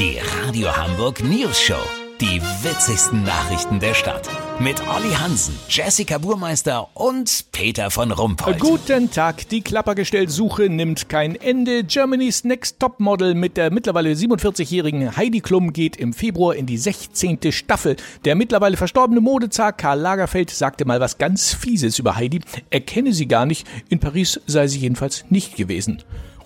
Die Radio Hamburg News Show. Die witzigsten Nachrichten der Stadt. Mit Olli Hansen, Jessica Burmeister und Peter von Rumpold. Guten Tag. Die Klappergestellsuche nimmt kein Ende. Germany's Next Topmodel mit der mittlerweile 47-jährigen Heidi Klum geht im Februar in die 16. Staffel. Der mittlerweile verstorbene Modezar Karl Lagerfeld sagte mal was ganz Fieses über Heidi. Er kenne sie gar nicht. In Paris sei sie jedenfalls nicht gewesen.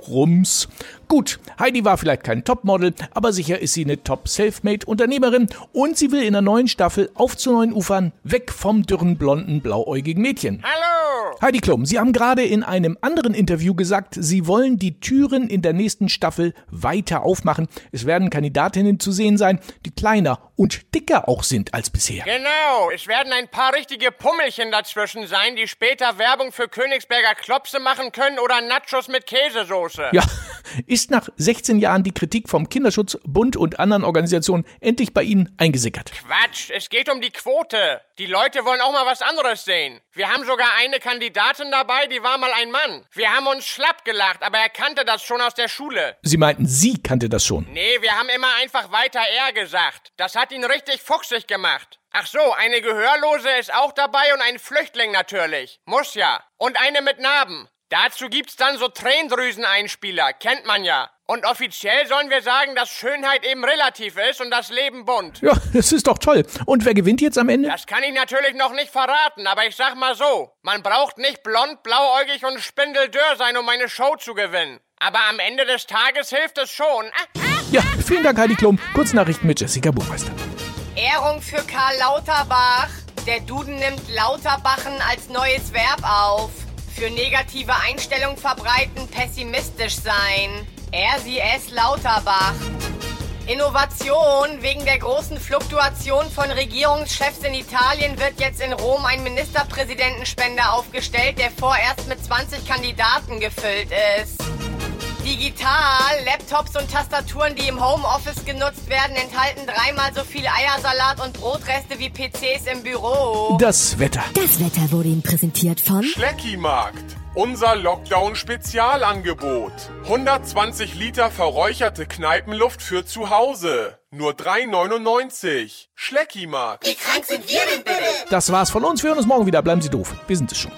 Rums. Gut, Heidi war vielleicht kein Topmodel, aber sicher ist sie eine Top-Selfmade-Unternehmerin und sie will in der neuen Staffel auf zu neuen Ufern, weg vom dürren, blonden, blauäugigen Mädchen. Hallo! Heidi Klum, Sie haben gerade in einem anderen Interview gesagt, Sie wollen die Türen in der nächsten Staffel weiter aufmachen. Es werden Kandidatinnen zu sehen sein, die kleiner und dicker auch sind als bisher. Genau, es werden ein paar richtige Pummelchen dazwischen sein, die später Werbung für Königsberger Klopse machen können oder Nachos mit Käsesoße. Ja, ist nach 16 Jahren die Kritik vom Kinderschutz, Bund und anderen Organisationen endlich bei Ihnen eingesickert? Quatsch, es geht um die Quote. Die Leute wollen auch mal was anderes sehen. Wir haben sogar eine Kandidatin dabei, die war mal ein Mann. Wir haben uns schlapp gelacht, aber er kannte das schon aus der Schule. Sie meinten, sie kannte das schon. Nee, wir haben immer einfach weiter er gesagt. Das hat ihn richtig fuchsig gemacht. Ach so, eine Gehörlose ist auch dabei und ein Flüchtling natürlich. Muss ja. Und eine mit Narben. Dazu gibt's dann so Tränendrüseneinspieler, kennt man ja. Und offiziell sollen wir sagen, dass Schönheit eben relativ ist und das Leben bunt. Ja, das ist doch toll. Und wer gewinnt jetzt am Ende? Das kann ich natürlich noch nicht verraten, aber ich sag mal so, man braucht nicht blond, blauäugig und spindeldürr sein, um eine Show zu gewinnen. Aber am Ende des Tages hilft es schon. Ah, Ja, vielen Dank, Heidi Klum. Kurznachrichten mit Jessica Burmeister. Ehrung für Karl Lauterbach. Der Duden nimmt Lauterbachen als neues Verb auf. Für negative Einstellung verbreiten, pessimistisch sein. Es, Lauterbach. Innovation. Wegen der großen Fluktuation von Regierungschefs in Italien wird jetzt in Rom ein Ministerpräsidentenspender aufgestellt, der vorerst mit 20 Kandidaten gefüllt ist. Digital, Laptops und Tastaturen, die im Homeoffice genutzt werden, enthalten dreimal so viel Eiersalat und Brotreste wie PCs im Büro. Das Wetter. Das Wetter wurde Ihnen präsentiert von Schleckimarkt. Unser Lockdown-Spezialangebot. 120 Liter verräucherte Kneipenluft für zu Hause. Nur 3,99. Schleckimarkt. Das war's von uns. Wir hören uns morgen wieder. Bleiben Sie doof. Wir sind es schon.